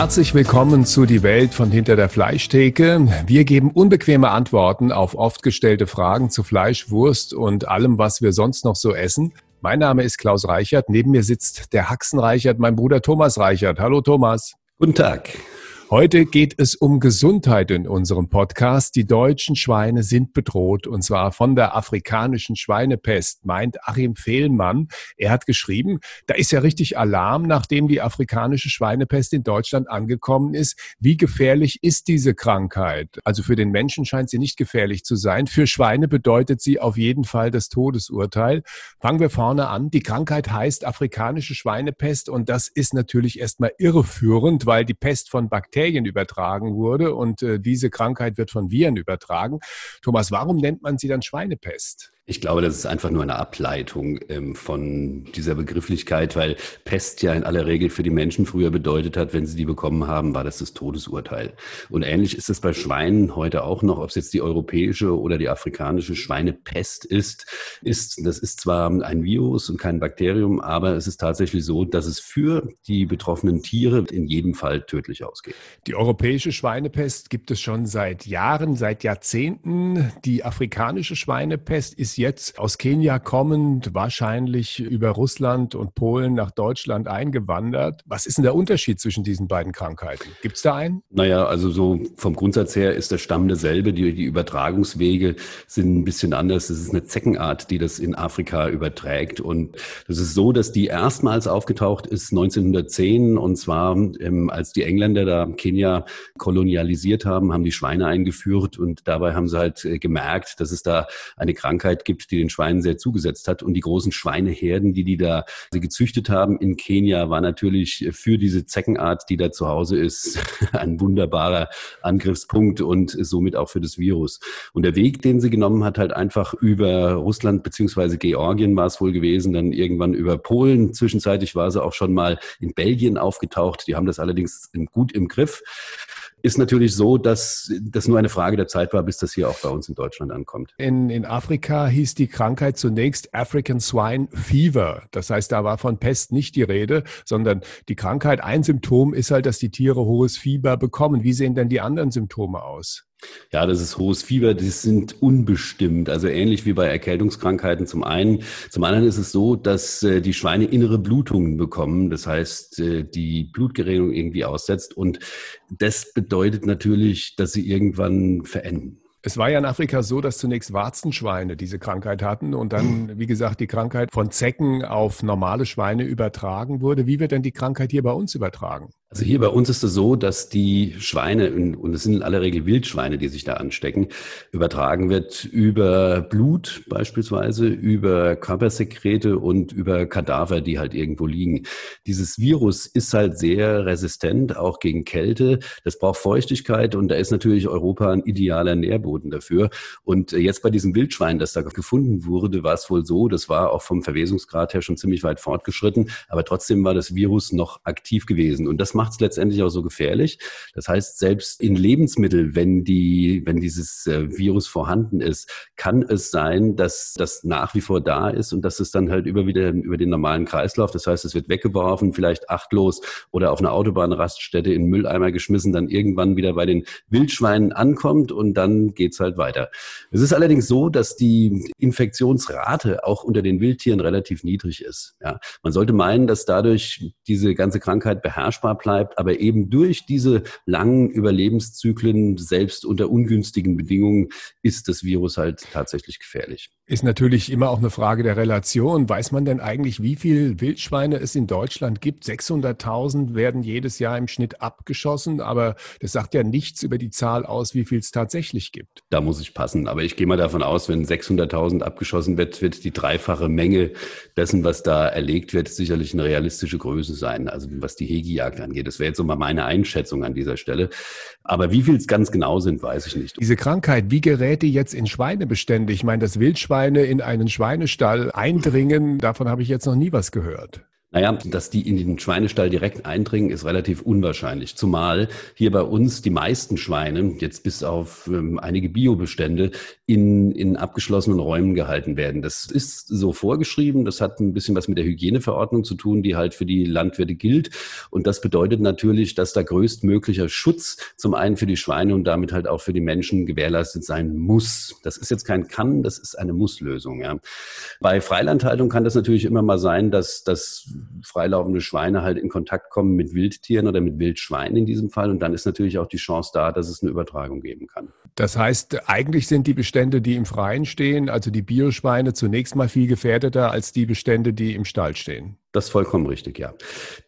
Herzlich willkommen zu Die Welt von hinter der Fleischtheke. Wir geben unbequeme Antworten auf oft gestellte Fragen zu Fleisch, Wurst und allem, was wir sonst noch so essen. Mein Name ist Klaus Reichert. Neben mir sitzt der Haxen Reichert, mein Bruder Thomas Reichert. Hallo Thomas. Guten Tag. Heute geht es um Gesundheit in unserem Podcast. Die deutschen Schweine sind bedroht und zwar von der afrikanischen Schweinepest, meint Achim Fehlmann. Er hat geschrieben, da ist ja richtig Alarm, nachdem die afrikanische Schweinepest in Deutschland angekommen ist. Wie gefährlich ist diese Krankheit? Also für den Menschen scheint sie nicht gefährlich zu sein. Für Schweine bedeutet sie auf jeden Fall das Todesurteil. Fangen wir vorne an. Die Krankheit heißt afrikanische Schweinepest und das ist natürlich erstmal irreführend, weil die Pest von Bakterien Bakterien übertragen wurde und äh, diese Krankheit wird von Viren übertragen. Thomas, warum nennt man sie dann Schweinepest? Ich glaube, das ist einfach nur eine Ableitung ähm, von dieser Begrifflichkeit, weil Pest ja in aller Regel für die Menschen früher bedeutet hat, wenn sie die bekommen haben, war das das Todesurteil. Und ähnlich ist es bei Schweinen heute auch noch, ob es jetzt die europäische oder die afrikanische Schweinepest ist, ist, das ist zwar ein Virus und kein Bakterium, aber es ist tatsächlich so, dass es für die betroffenen Tiere in jedem Fall tödlich ausgeht. Die europäische Schweinepest gibt es schon seit Jahren, seit Jahrzehnten. Die afrikanische Schweinepest ist jetzt aus Kenia kommend, wahrscheinlich über Russland und Polen nach Deutschland eingewandert. Was ist denn der Unterschied zwischen diesen beiden Krankheiten? Gibt es da einen? Naja, also so vom Grundsatz her ist der Stamm derselbe. Die, die Übertragungswege sind ein bisschen anders. Es ist eine Zeckenart, die das in Afrika überträgt. Und das ist so, dass die erstmals aufgetaucht ist 1910. Und zwar, ähm, als die Engländer da Kenia kolonialisiert haben, haben die Schweine eingeführt. Und dabei haben sie halt äh, gemerkt, dass es da eine Krankheit gibt, gibt, die den Schweinen sehr zugesetzt hat. Und die großen Schweineherden, die die da gezüchtet haben in Kenia, war natürlich für diese Zeckenart, die da zu Hause ist, ein wunderbarer Angriffspunkt und somit auch für das Virus. Und der Weg, den sie genommen hat, halt einfach über Russland beziehungsweise Georgien war es wohl gewesen, dann irgendwann über Polen. Zwischenzeitlich war sie auch schon mal in Belgien aufgetaucht. Die haben das allerdings gut im Griff ist natürlich so, dass das nur eine Frage der Zeit war, bis das hier auch bei uns in Deutschland ankommt. In, in Afrika hieß die Krankheit zunächst African Swine Fever. Das heißt, da war von Pest nicht die Rede, sondern die Krankheit, ein Symptom ist halt, dass die Tiere hohes Fieber bekommen. Wie sehen denn die anderen Symptome aus? Ja, das ist hohes Fieber, das sind unbestimmt, also ähnlich wie bei Erkältungskrankheiten zum einen. Zum anderen ist es so, dass äh, die Schweine innere Blutungen bekommen, das heißt, äh, die Blutgerinnung irgendwie aussetzt und das bedeutet natürlich, dass sie irgendwann verenden. Es war ja in Afrika so, dass zunächst Warzenschweine diese Krankheit hatten und dann, wie gesagt, die Krankheit von Zecken auf normale Schweine übertragen wurde. Wie wird denn die Krankheit hier bei uns übertragen? Also hier bei uns ist es so, dass die Schweine, und es sind in aller Regel Wildschweine, die sich da anstecken, übertragen wird über Blut beispielsweise, über Körpersekrete und über Kadaver, die halt irgendwo liegen. Dieses Virus ist halt sehr resistent, auch gegen Kälte. Das braucht Feuchtigkeit und da ist natürlich Europa ein idealer Nährboden dafür. Und jetzt bei diesem Wildschwein, das da gefunden wurde, war es wohl so, das war auch vom Verwesungsgrad her schon ziemlich weit fortgeschritten, aber trotzdem war das Virus noch aktiv gewesen. Und das macht es letztendlich auch so gefährlich. Das heißt, selbst in Lebensmitteln, wenn die, wenn dieses äh, Virus vorhanden ist, kann es sein, dass das nach wie vor da ist und dass es dann halt über wieder über den normalen Kreislauf, das heißt, es wird weggeworfen, vielleicht achtlos oder auf einer Autobahnraststätte in Mülleimer geschmissen, dann irgendwann wieder bei den Wildschweinen ankommt und dann geht's halt weiter. Es ist allerdings so, dass die Infektionsrate auch unter den Wildtieren relativ niedrig ist. Ja, man sollte meinen, dass dadurch diese ganze Krankheit beherrschbar bleibt bleibt, aber eben durch diese langen Überlebenszyklen, selbst unter ungünstigen Bedingungen, ist das Virus halt tatsächlich gefährlich. Ist natürlich immer auch eine Frage der Relation. Weiß man denn eigentlich, wie viel Wildschweine es in Deutschland gibt? 600.000 werden jedes Jahr im Schnitt abgeschossen, aber das sagt ja nichts über die Zahl aus, wie viel es tatsächlich gibt. Da muss ich passen. Aber ich gehe mal davon aus, wenn 600.000 abgeschossen wird, wird die dreifache Menge dessen, was da erlegt wird, sicherlich eine realistische Größe sein. Also was die Hegejagd angeht. Das wäre jetzt so mal meine Einschätzung an dieser Stelle. Aber wie viel es ganz genau sind, weiß ich nicht. Diese Krankheit, wie gerät die jetzt in Schweinebestände? Ich meine, das Wildschwein Schweine in einen Schweinestall eindringen, davon habe ich jetzt noch nie was gehört. Naja, dass die in den Schweinestall direkt eindringen, ist relativ unwahrscheinlich. Zumal hier bei uns die meisten Schweine, jetzt bis auf ähm, einige Biobestände, in, in abgeschlossenen Räumen gehalten werden. Das ist so vorgeschrieben. Das hat ein bisschen was mit der Hygieneverordnung zu tun, die halt für die Landwirte gilt. Und das bedeutet natürlich, dass da größtmöglicher Schutz zum einen für die Schweine und damit halt auch für die Menschen gewährleistet sein muss. Das ist jetzt kein Kann, das ist eine Muss-Lösung. Ja. Bei Freilandhaltung kann das natürlich immer mal sein, dass, dass freilaufende Schweine halt in Kontakt kommen mit Wildtieren oder mit Wildschweinen in diesem Fall. Und dann ist natürlich auch die Chance da, dass es eine Übertragung geben kann. Das heißt, eigentlich sind die Bestände, die im Freien stehen, also die Bioschweine, zunächst mal viel gefährdeter als die Bestände, die im Stall stehen. Das ist vollkommen richtig, ja.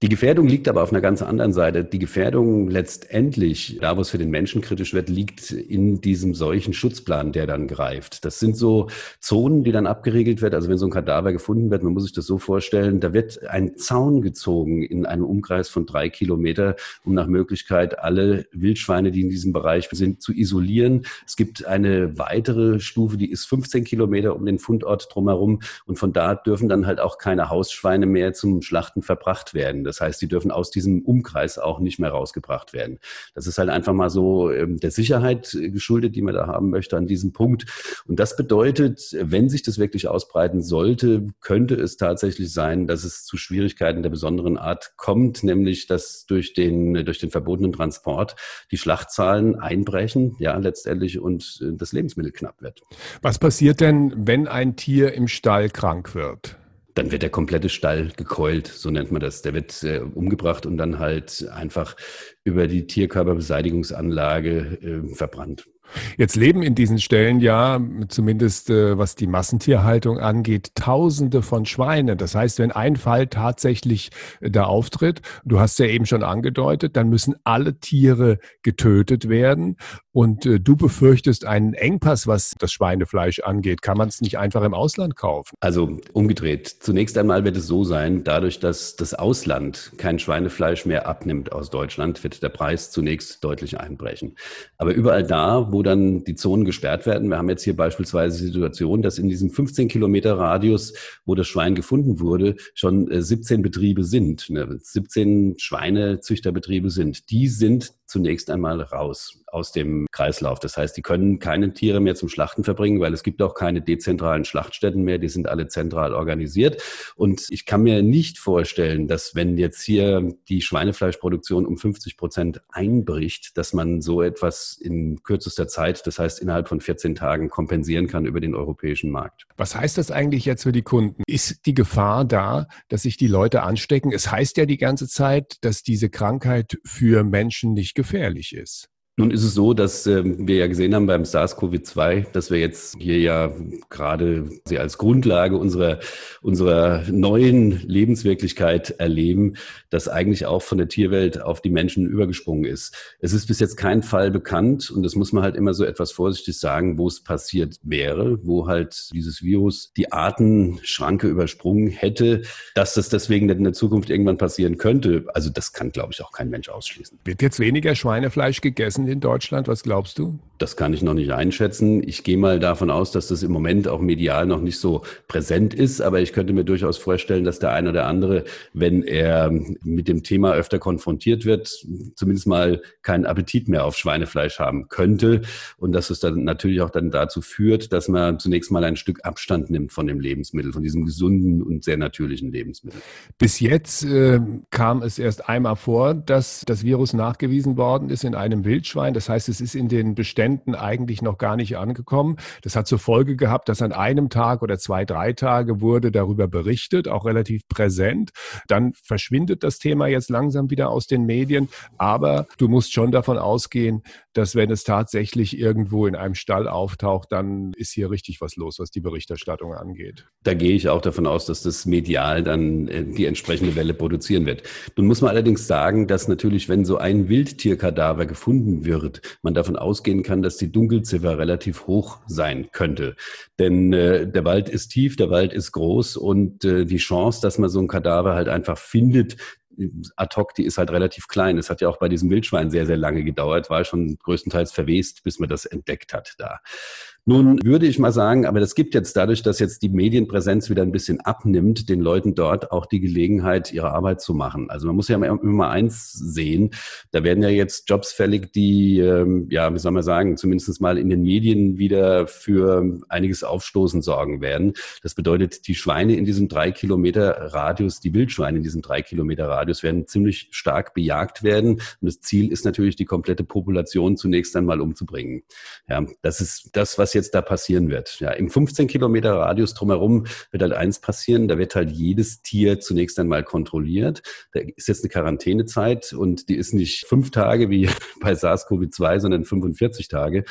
Die Gefährdung liegt aber auf einer ganz anderen Seite. Die Gefährdung letztendlich, da wo es für den Menschen kritisch wird, liegt in diesem solchen Schutzplan, der dann greift. Das sind so Zonen, die dann abgeriegelt wird. Also wenn so ein Kadaver gefunden wird, man muss sich das so vorstellen, da wird ein Zaun gezogen in einem Umkreis von drei Kilometer, um nach Möglichkeit alle Wildschweine, die in diesem Bereich sind, zu isolieren. Es gibt eine weitere Stufe, die ist 15 Kilometer um den Fundort drumherum und von da dürfen dann halt auch keine Hausschweine mehr mehr zum Schlachten verbracht werden. Das heißt, die dürfen aus diesem Umkreis auch nicht mehr rausgebracht werden. Das ist halt einfach mal so ähm, der Sicherheit geschuldet, die man da haben möchte an diesem Punkt. Und das bedeutet, wenn sich das wirklich ausbreiten sollte, könnte es tatsächlich sein, dass es zu Schwierigkeiten der besonderen Art kommt, nämlich dass durch den, durch den verbotenen Transport die Schlachtzahlen einbrechen, ja, letztendlich und äh, das Lebensmittel knapp wird. Was passiert denn, wenn ein Tier im Stall krank wird? Dann wird der komplette Stall gekeult, so nennt man das. Der wird äh, umgebracht und dann halt einfach über die Tierkörperbeseitigungsanlage äh, verbrannt. Jetzt leben in diesen Stellen ja, zumindest äh, was die Massentierhaltung angeht, Tausende von Schweinen. Das heißt, wenn ein Fall tatsächlich äh, da auftritt, du hast ja eben schon angedeutet, dann müssen alle Tiere getötet werden. Und äh, du befürchtest einen Engpass, was das Schweinefleisch angeht. Kann man es nicht einfach im Ausland kaufen? Also umgedreht. Zunächst einmal wird es so sein, dadurch, dass das Ausland kein Schweinefleisch mehr abnimmt aus Deutschland, wird der Preis zunächst deutlich einbrechen. Aber überall da, wo wo dann die Zonen gesperrt werden. Wir haben jetzt hier beispielsweise die Situation, dass in diesem 15 Kilometer Radius, wo das Schwein gefunden wurde, schon 17 äh, Betriebe sind, 17 ne, Schweinezüchterbetriebe sind. Die sind zunächst einmal raus aus dem Kreislauf. Das heißt, die können keine Tiere mehr zum Schlachten verbringen, weil es gibt auch keine dezentralen Schlachtstätten mehr. Die sind alle zentral organisiert. Und ich kann mir nicht vorstellen, dass wenn jetzt hier die Schweinefleischproduktion um 50 Prozent einbricht, dass man so etwas in kürzester Zeit, das heißt innerhalb von 14 Tagen, kompensieren kann über den europäischen Markt. Was heißt das eigentlich jetzt für die Kunden? Ist die Gefahr da, dass sich die Leute anstecken? Es heißt ja die ganze Zeit, dass diese Krankheit für Menschen nicht gefährlich ist. Nun ist es so, dass äh, wir ja gesehen haben beim SARS-CoV-2, dass wir jetzt hier ja gerade als Grundlage unserer, unserer neuen Lebenswirklichkeit erleben, dass eigentlich auch von der Tierwelt auf die Menschen übergesprungen ist. Es ist bis jetzt kein Fall bekannt und das muss man halt immer so etwas vorsichtig sagen, wo es passiert wäre, wo halt dieses Virus die Artenschranke übersprungen hätte, dass das deswegen in der Zukunft irgendwann passieren könnte. Also das kann, glaube ich, auch kein Mensch ausschließen. Wird jetzt weniger Schweinefleisch gegessen in Deutschland? Was glaubst du? Das kann ich noch nicht einschätzen. Ich gehe mal davon aus, dass das im Moment auch medial noch nicht so präsent ist, aber ich könnte mir durchaus vorstellen, dass der eine oder andere, wenn er mit dem Thema öfter konfrontiert wird, zumindest mal keinen Appetit mehr auf Schweinefleisch haben könnte und dass es dann natürlich auch dann dazu führt, dass man zunächst mal ein Stück Abstand nimmt von dem Lebensmittel, von diesem gesunden und sehr natürlichen Lebensmittel. Bis jetzt äh, kam es erst einmal vor, dass das Virus nachgewiesen worden ist in einem Wildschwein Wildschwein. Das heißt, es ist in den Beständen eigentlich noch gar nicht angekommen. Das hat zur Folge gehabt, dass an einem Tag oder zwei, drei Tage wurde darüber berichtet, auch relativ präsent. Dann verschwindet das Thema jetzt langsam wieder aus den Medien. Aber du musst schon davon ausgehen, dass wenn es tatsächlich irgendwo in einem Stall auftaucht, dann ist hier richtig was los, was die Berichterstattung angeht. Da gehe ich auch davon aus, dass das medial dann äh, die entsprechende Welle produzieren wird. Nun muss man allerdings sagen, dass natürlich, wenn so ein Wildtierkadaver gefunden wird, man davon ausgehen kann, dass die Dunkelziffer relativ hoch sein könnte. Denn äh, der Wald ist tief, der Wald ist groß und äh, die Chance, dass man so ein Kadaver halt einfach findet, ad hoc, die ist halt relativ klein. Es hat ja auch bei diesem Wildschwein sehr, sehr lange gedauert, war schon größtenteils verwest, bis man das entdeckt hat da. Nun würde ich mal sagen, aber das gibt jetzt dadurch, dass jetzt die Medienpräsenz wieder ein bisschen abnimmt, den Leuten dort auch die Gelegenheit, ihre Arbeit zu machen. Also man muss ja immer, eins sehen, da werden ja jetzt Jobs fällig, die, ähm, ja, wie soll man sagen, zumindest mal in den Medien wieder für einiges Aufstoßen sorgen werden. Das bedeutet, die Schweine in diesem drei Kilometer Radius, die Wildschweine in diesem drei Kilometer Radius werden ziemlich stark bejagt werden. Und das Ziel ist natürlich, die komplette Population zunächst einmal umzubringen. Ja, das ist das, was jetzt da passieren wird. Ja, im 15 Kilometer Radius drumherum wird halt eins passieren. Da wird halt jedes Tier zunächst einmal kontrolliert. Da ist jetzt eine Quarantänezeit und die ist nicht fünf Tage wie bei SARS-CoV-2, sondern 45 Tage.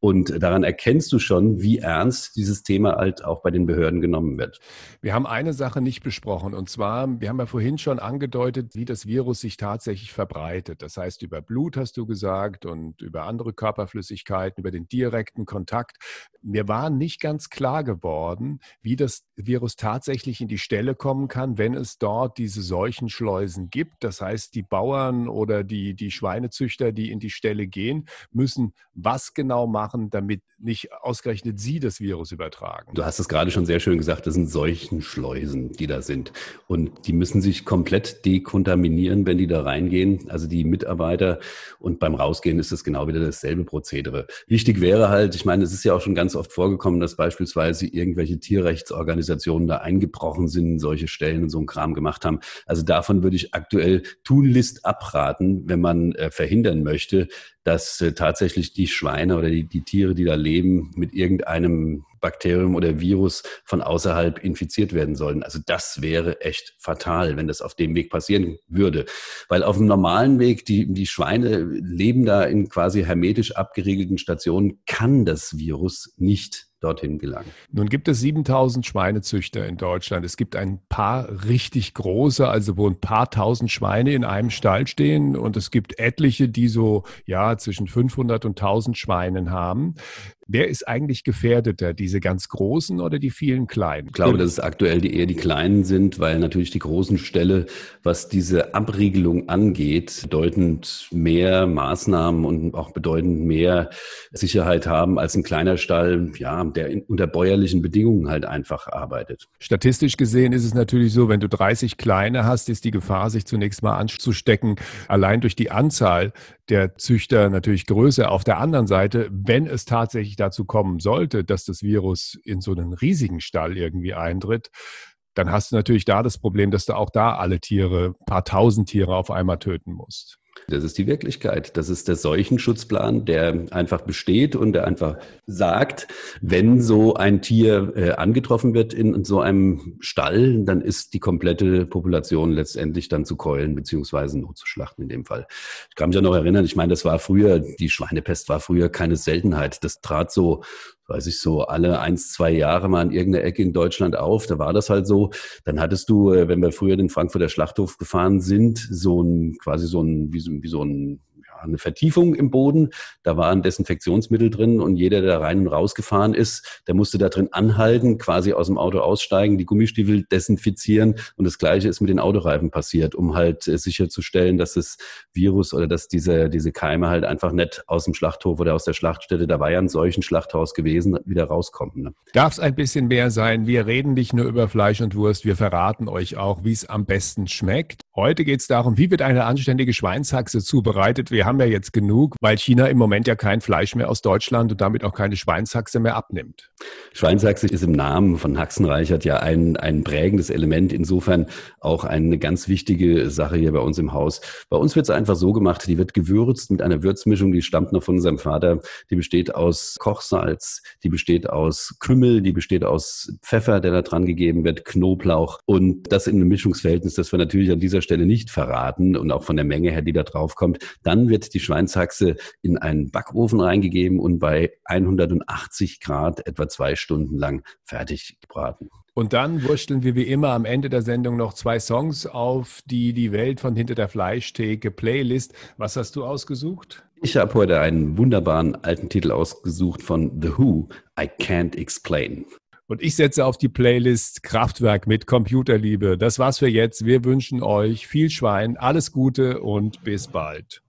Und daran erkennst du schon, wie ernst dieses Thema halt auch bei den Behörden genommen wird. Wir haben eine Sache nicht besprochen und zwar, wir haben ja vorhin schon angedeutet, wie das Virus sich tatsächlich verbreitet. Das heißt, über Blut hast du gesagt und über andere Körperflüssigkeiten, über den direkten Kontakt. Mir war nicht ganz klar geworden, wie das Virus tatsächlich in die Stelle kommen kann, wenn es dort diese Seuchenschleusen gibt. Das heißt, die Bauern oder die, die Schweinezüchter, die in die Stelle gehen, müssen was genau machen? damit nicht ausgerechnet sie das Virus übertragen. Du hast es gerade schon sehr schön gesagt, das sind Seuchenschleusen, die da sind. Und die müssen sich komplett dekontaminieren, wenn die da reingehen, also die Mitarbeiter. Und beim Rausgehen ist es genau wieder dasselbe Prozedere. Wichtig wäre halt, ich meine, es ist ja auch schon ganz oft vorgekommen, dass beispielsweise irgendwelche Tierrechtsorganisationen da eingebrochen sind, solche Stellen und so einen Kram gemacht haben. Also davon würde ich aktuell tunlichst abraten, wenn man äh, verhindern möchte, dass äh, tatsächlich die Schweine oder die, die Tiere, die da leben, mit irgendeinem Bakterium oder Virus von außerhalb infiziert werden sollen. Also das wäre echt fatal, wenn das auf dem Weg passieren würde. Weil auf dem normalen Weg, die, die Schweine leben da in quasi hermetisch abgeriegelten Stationen, kann das Virus nicht dorthin gelangen. Nun gibt es 7000 Schweinezüchter in Deutschland. Es gibt ein paar richtig große, also wo ein paar tausend Schweine in einem Stall stehen und es gibt etliche, die so ja zwischen 500 und 1000 Schweinen haben. Wer ist eigentlich gefährdeter, diese ganz großen oder die vielen kleinen? Ich glaube, dass es aktuell die, eher die kleinen sind, weil natürlich die großen Ställe, was diese Abriegelung angeht, bedeutend mehr Maßnahmen und auch bedeutend mehr Sicherheit haben als ein kleiner Stall, ja, der in, unter bäuerlichen Bedingungen halt einfach arbeitet. Statistisch gesehen ist es natürlich so, wenn du 30 kleine hast, ist die Gefahr, sich zunächst mal anzustecken, allein durch die Anzahl der Züchter natürlich größer. Auf der anderen Seite, wenn es tatsächlich dazu kommen sollte, dass das Virus in so einen riesigen Stall irgendwie eintritt, dann hast du natürlich da das Problem, dass du auch da alle Tiere, paar tausend Tiere auf einmal töten musst. Das ist die Wirklichkeit. Das ist der Seuchenschutzplan, der einfach besteht und der einfach sagt, wenn so ein Tier äh, angetroffen wird in so einem Stall, dann ist die komplette Population letztendlich dann zu keulen beziehungsweise notzuschlachten in dem Fall. Ich kann mich ja noch erinnern, ich meine, das war früher, die Schweinepest war früher keine Seltenheit. Das trat so weiß ich so, alle eins, zwei Jahre mal in irgendeiner Ecke in Deutschland auf. Da war das halt so. Dann hattest du, äh, wenn wir früher den Frankfurter Schlachthof gefahren sind, so ein, quasi so ein, wie so, wie so ein eine Vertiefung im Boden. Da war ein Desinfektionsmittel drin und jeder, der rein und raus gefahren ist, der musste da drin anhalten, quasi aus dem Auto aussteigen, die Gummistiefel desinfizieren. Und das Gleiche ist mit den Autoreifen passiert, um halt äh, sicherzustellen, dass das Virus oder dass diese, diese Keime halt einfach nicht aus dem Schlachthof oder aus der Schlachtstätte, da war ja ein solchen Schlachthaus gewesen, wieder rauskommen. Ne? Darf es ein bisschen mehr sein? Wir reden nicht nur über Fleisch und Wurst, wir verraten euch auch, wie es am besten schmeckt. Heute geht es darum, wie wird eine anständige Schweinshaxe zubereitet. Wir haben ja jetzt genug, weil China im Moment ja kein Fleisch mehr aus Deutschland und damit auch keine Schweinshaxe mehr abnimmt. Schweinshaxe ist im Namen von Haxenreichert ja ein, ein prägendes Element, insofern auch eine ganz wichtige Sache hier bei uns im Haus. Bei uns wird es einfach so gemacht, die wird gewürzt mit einer Würzmischung, die stammt noch von unserem Vater. Die besteht aus Kochsalz, die besteht aus Kümmel, die besteht aus Pfeffer, der da dran gegeben wird, Knoblauch und das in einem Mischungsverhältnis, das wir natürlich an dieser Stelle nicht verraten und auch von der Menge her, die da drauf kommt. Dann wird wird die Schweinshaxe in einen Backofen reingegeben und bei 180 Grad etwa zwei Stunden lang fertig gebraten. Und dann wursteln wir wie immer am Ende der Sendung noch zwei Songs auf die die Welt von hinter der Fleischtheke Playlist. Was hast du ausgesucht? Ich habe heute einen wunderbaren alten Titel ausgesucht von The Who, I Can't Explain. Und ich setze auf die Playlist Kraftwerk mit Computerliebe. Das war's für jetzt. Wir wünschen euch viel Schwein, alles Gute und bis bald.